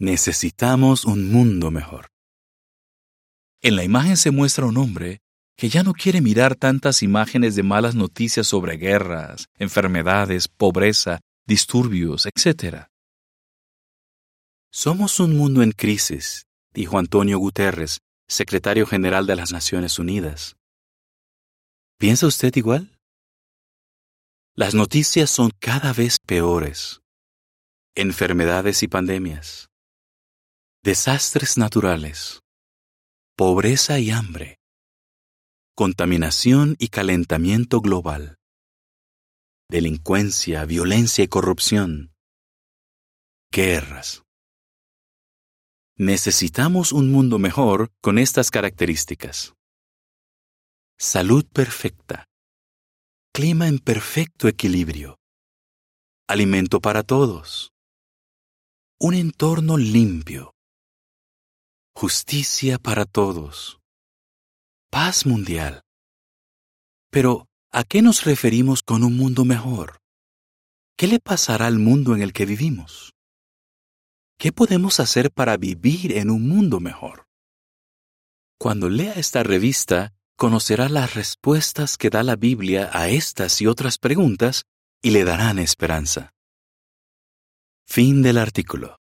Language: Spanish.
Necesitamos un mundo mejor. En la imagen se muestra un hombre que ya no quiere mirar tantas imágenes de malas noticias sobre guerras, enfermedades, pobreza, disturbios, etc. Somos un mundo en crisis, dijo Antonio Guterres, secretario general de las Naciones Unidas. ¿Piensa usted igual? Las noticias son cada vez peores. Enfermedades y pandemias. Desastres naturales. Pobreza y hambre contaminación y calentamiento global, delincuencia, violencia y corrupción, guerras. Necesitamos un mundo mejor con estas características. Salud perfecta. Clima en perfecto equilibrio. Alimento para todos. Un entorno limpio. Justicia para todos paz mundial. Pero, ¿a qué nos referimos con un mundo mejor? ¿Qué le pasará al mundo en el que vivimos? ¿Qué podemos hacer para vivir en un mundo mejor? Cuando lea esta revista, conocerá las respuestas que da la Biblia a estas y otras preguntas y le darán esperanza. Fin del artículo.